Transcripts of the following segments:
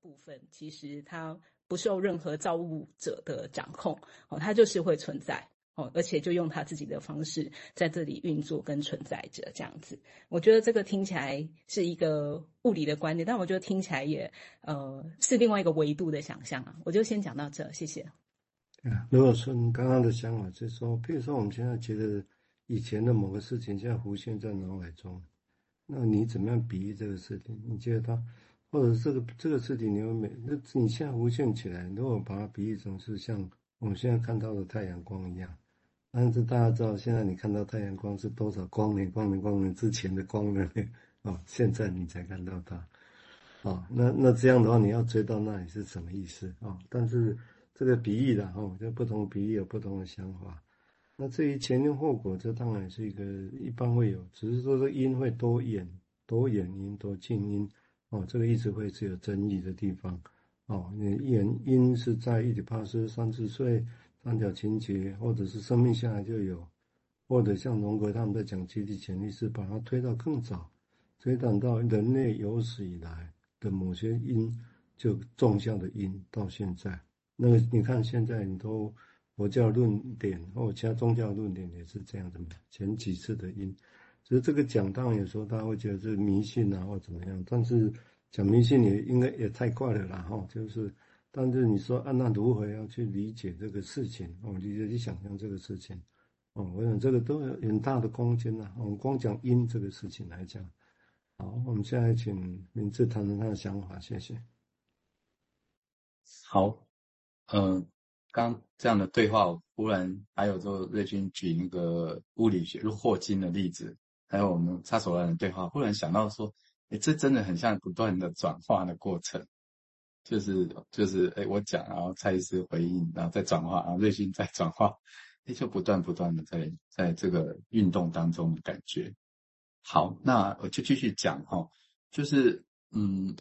部分，其实它不受任何造物者的掌控，哦，它就是会存在。哦，而且就用他自己的方式在这里运作跟存在着，这样子，我觉得这个听起来是一个物理的观点，但我觉得听起来也呃是另外一个维度的想象啊。我就先讲到这，谢谢。啊，如果说你刚刚的想法就是说，譬如说我们现在觉得以前的某个事情现在浮现在脑海中，那你怎么样比喻这个事情？你觉得它，或者这个这个事情你会美？那你现在浮现起来，如果把它比喻成是像我们现在看到的太阳光一样。但是大家知道，现在你看到太阳光是多少光年、光年、光年之前的光呢？哦，现在你才看到它。哦，那那这样的话，你要追到那里是什么意思？哦，但是这个比喻的哦，就不同比喻有不同的想法。那至于前因后果，这当然是一个一般会有，只是说这因会多远、多远因、多近因。哦，这个一直会是有争议的地方。哦，你原因是在一体帕斯三十岁。三角情节，或者是生命下来就有，或者像荣格他们在讲集体潜意识，把它推到更早，推展到人类有史以来的某些因，就种下的因到现在。那个你看现在很多佛教论点或其他宗教论点也是这样的嘛，前几次的因。其实这个讲当然有时候大家会觉得是迷信啊或怎么样，但是讲迷信也应该也太怪了啦哈，就是。但是你说，啊，那如何要去理解这个事情？哦，理解去想象这个事情，哦，我想这个都有很大的空间呐。我们光讲因这个事情来讲，好，我们现在请明志谈谈他的想法，谢谢。好，嗯、呃，刚这样的对话，忽然还有就瑞军举那个物理学就霍金的例子，还有我们萨索兰的对话，忽然想到说，诶，这真的很像不断的转化的过程。就是就是哎，我讲，然后蔡医师回应，然后再转化，然后瑞鑫再转化，哎，就不断不断的在在这个运动当中的感觉。好，那我就继续讲哈，就是嗯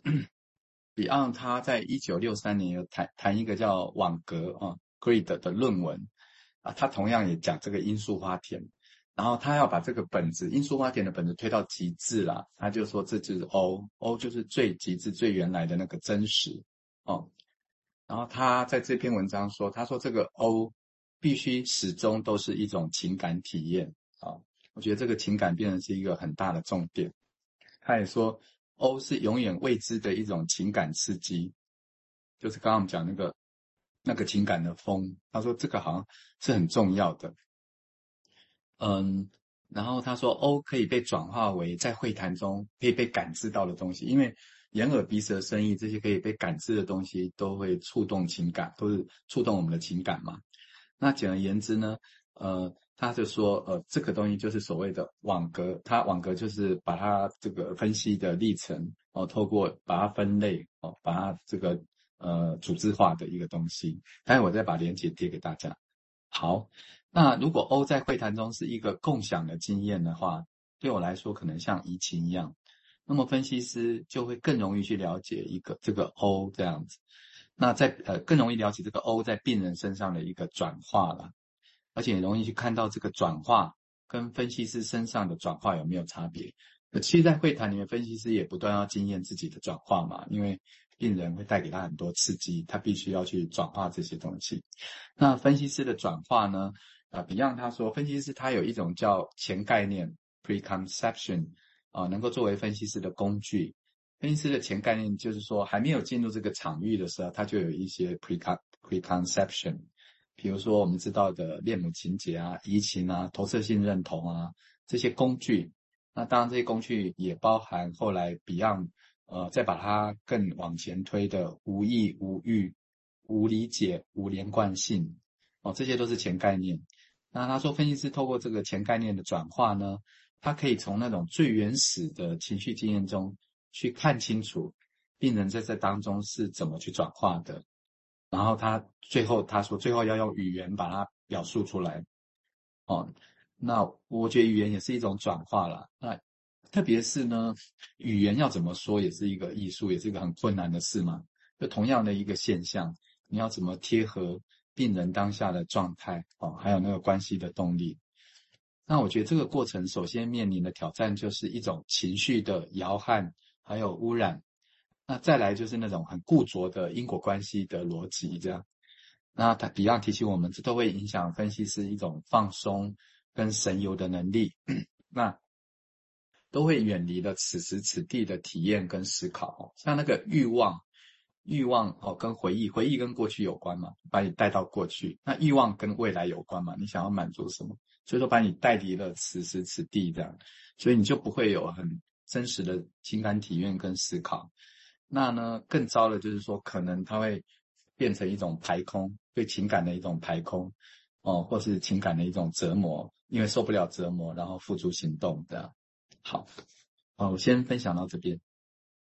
，Beyond 他在一九六三年有谈谈一个叫网格啊 Grid 的论文啊，他同样也讲这个罂粟花田，然后他要把这个本子罂粟花田的本子推到极致了，他就说这就是 O，O 就是最极致最原来的那个真实。哦，然后他在这篇文章说，他说这个 O 必须始终都是一种情感体验啊、我觉得这个情感变成是一个很大的重点。他也说 O 是永远未知的一种情感刺激，就是刚刚我们讲那个那个情感的风。他说这个好像是很重要的。嗯，然后他说 O 可以被转化为在会谈中可以被感知到的东西，因为。眼耳鼻舌身意这些可以被感知的东西，都会触动情感，都是触动我们的情感嘛。那简而言之呢，呃，他就说，呃，这个东西就是所谓的网格，它网格就是把它这个分析的历程，哦，透过把它分类，哦，把它这个呃组织化的一个东西。待会我再把链接贴给大家。好，那如果 O 在会谈中是一个共享的经验的话，对我来说可能像移情一样。那么分析师就会更容易去了解一个这个 O 这样子，那在呃更容易了解这个 O 在病人身上的一个转化了，而且也容易去看到这个转化跟分析师身上的转化有没有差别。其实，在会谈里面，分析师也不断要经验自己的转化嘛，因为病人会带给他很多刺激，他必须要去转化这些东西。那分析师的转化呢？啊，Beyond 他说，分析师他有一种叫前概念 （preconception）。啊，能够作为分析师的工具。分析师的前概念就是说，还没有进入这个场域的时候，他就有一些 precon preconception。比如说，我们知道的恋母情结啊、移情啊、投射性认同啊这些工具。那当然，这些工具也包含后来 Beyond 呃，再把它更往前推的无意、无欲、无理解、无连贯性。哦，这些都是前概念。那他说，分析师透过这个前概念的转化呢，他可以从那种最原始的情绪经验中去看清楚病人在这当中是怎么去转化的，然后他最后他说最后要用语言把它表述出来。哦，那我觉得语言也是一种转化啦。那特别是呢，语言要怎么说也是一个艺术，也是一个很困难的事嘛。就同样的一个现象，你要怎么贴合病人当下的状态，哦，还有那个关系的动力。那我觉得这个过程首先面临的挑战就是一种情绪的摇撼，还有污染。那再来就是那种很固着的因果关系的逻辑，这样。那他 Beyond 提醒我们，这都会影响分析师一种放松跟神游的能力。那都会远离了此时此地的体验跟思考。像那个欲望，欲望哦，跟回忆，回忆跟过去有关嘛，把你带到过去。那欲望跟未来有关嘛，你想要满足什么？所以说把你带离了此时此地这样，所以你就不会有很真实的情感体验跟思考。那呢，更糟的就是说，可能它会变成一种排空，对情感的一种排空，哦，或是情感的一种折磨，因为受不了折磨，然后付诸行动这样。好，哦，我先分享到这边。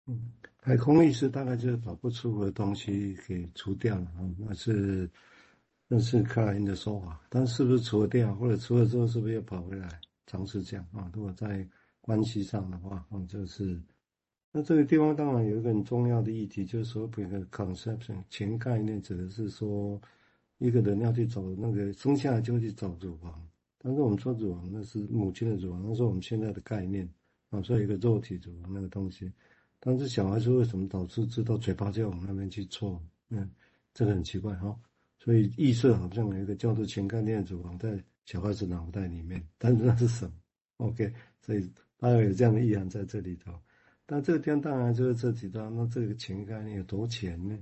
嗯，排空意思大概就是把不舒服的东西给除掉了啊，那是那是克莱因的说法，但是不是除掉，或者除了之后是不是又跑回来？常是这样啊，如果在关系上的话，啊，就是。那这个地方当然有一个很重要的议题，就是所谓的 conception 前概念，指的是说一个人要去找那个生下来就去找乳房，但是我们说乳房那是母亲的乳房，那是我们现在的概念啊，所以一个肉体乳房那个东西，但是小孩子为什么导致知道嘴巴就要往那边去戳？嗯，这个很奇怪哈，所以意识好像有一个叫做前概念的乳房在小孩子脑袋里面，但是那是什么？OK，所以大概有这样的意涵在这里头。那这个地方当然就是这几段，那这个前概念有多前呢？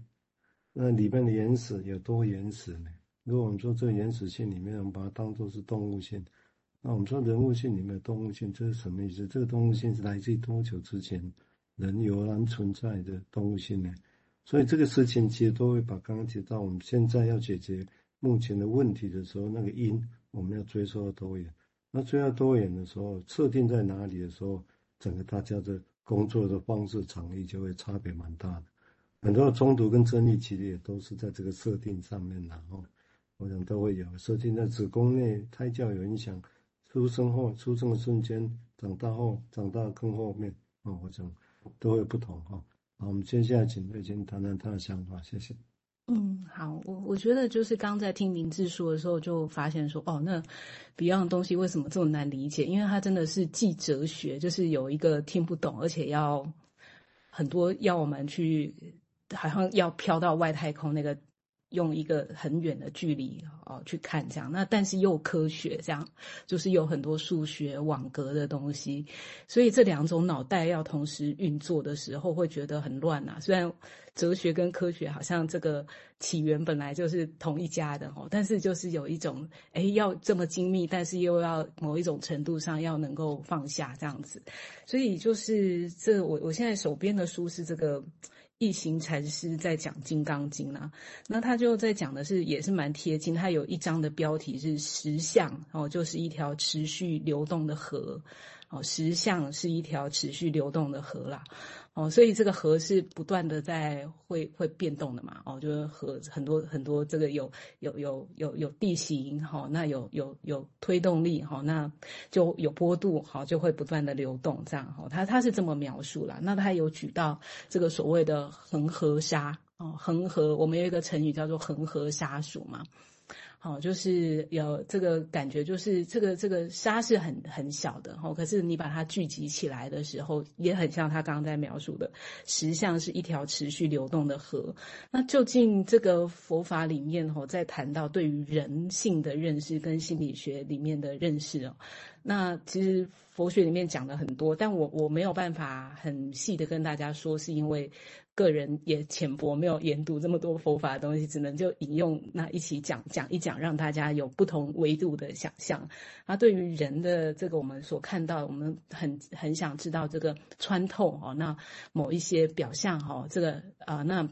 那里面的原始有多原始呢？如果我们说这个原始性里面，我们把它当作是动物性，那我们说人物性里面的动物性，这是什么意思？这个动物性是来自于多久之前人悠然存在的动物性呢？所以这个事情其实都会把刚刚提到我们现在要解决目前的问题的时候，那个因我们要追溯到多远？那追到多远的时候，设定在哪里的时候，整个大家的。工作的方式、场域就会差别蛮大的，很多的冲突跟争议其实也都是在这个设定上面，然后我想都会有设定在子宫内胎教有影响，出生后出生的瞬间，长大后长大更后面啊，我想都会不同哈。好，我们接下来请瑞金谈谈他的想法，谢谢。嗯，好，我我觉得就是刚在听明志说的时候，就发现说，哦，那 Beyond 东西为什么这么难理解？因为它真的是既哲学，就是有一个听不懂，而且要很多要我们去，好像要飘到外太空那个。用一个很远的距离哦去看这样，那但是又科学这样，就是有很多数学网格的东西，所以这两种脑袋要同时运作的时候，会觉得很乱呐。虽然哲学跟科学好像这个起源本来就是同一家的哦，但是就是有一种哎要这么精密，但是又要某一种程度上要能够放下这样子，所以就是这我我现在手边的书是这个。一行禅师在讲《金刚经》啊，那他就在讲的是，也是蛮贴近。他有一章的标题是“实相”，哦，就是一条持续流动的河，哦，实相是一条持续流动的河啦。哦，所以这个河是不断的在会会变动的嘛，哦，就是河很多很多，这个有有有有有地形，哈，那有有有推动力，哈，那就有波度，好，就会不断的流动，这样，哈，他他是这么描述啦。那他有举到这个所谓的恒河沙，哦，恒河，我们有一个成语叫做恒河沙数嘛。好，就是有这个感觉，就是这个这个沙是很很小的，哈，可是你把它聚集起来的时候，也很像他刚刚在描述的，实像是一条持续流动的河。那究竟这个佛法里面，哈，在谈到对于人性的认识跟心理学里面的认识哦，那其实佛学里面讲的很多，但我我没有办法很细的跟大家说，是因为。个人也浅薄，没有研读这么多佛法的东西，只能就引用那一起讲讲一讲，让大家有不同维度的想象。那对于人的这个，我们所看到，我们很很想知道这个穿透哦，那某一些表象哈，这个啊那。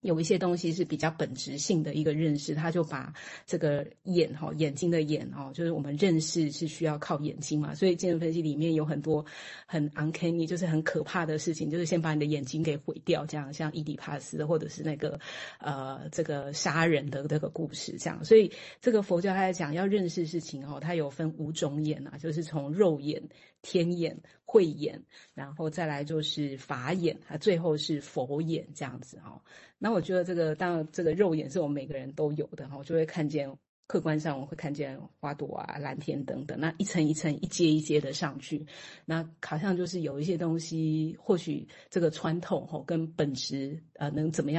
有一些东西是比较本质性的一个认识，他就把这个眼哈眼睛的眼哦，就是我们认识是需要靠眼睛嘛，所以精神分析里面有很多很 uncanny，就是很可怕的事情，就是先把你的眼睛给毁掉，这样像伊底帕斯或者是那个呃这个杀人的这个故事这样，所以这个佛教他在讲要认识事情哦，它有分五种眼啊，就是从肉眼。天眼、慧眼，然后再来就是法眼，啊，最后是佛眼这样子哈。那我觉得这个当然这个肉眼是我们每个人都有的哈，就会看见客观上我会看见花朵啊、蓝天等等，那一层一层、一阶一阶的上去，那好像就是有一些东西，或许这个穿透吼跟本质呃能怎么样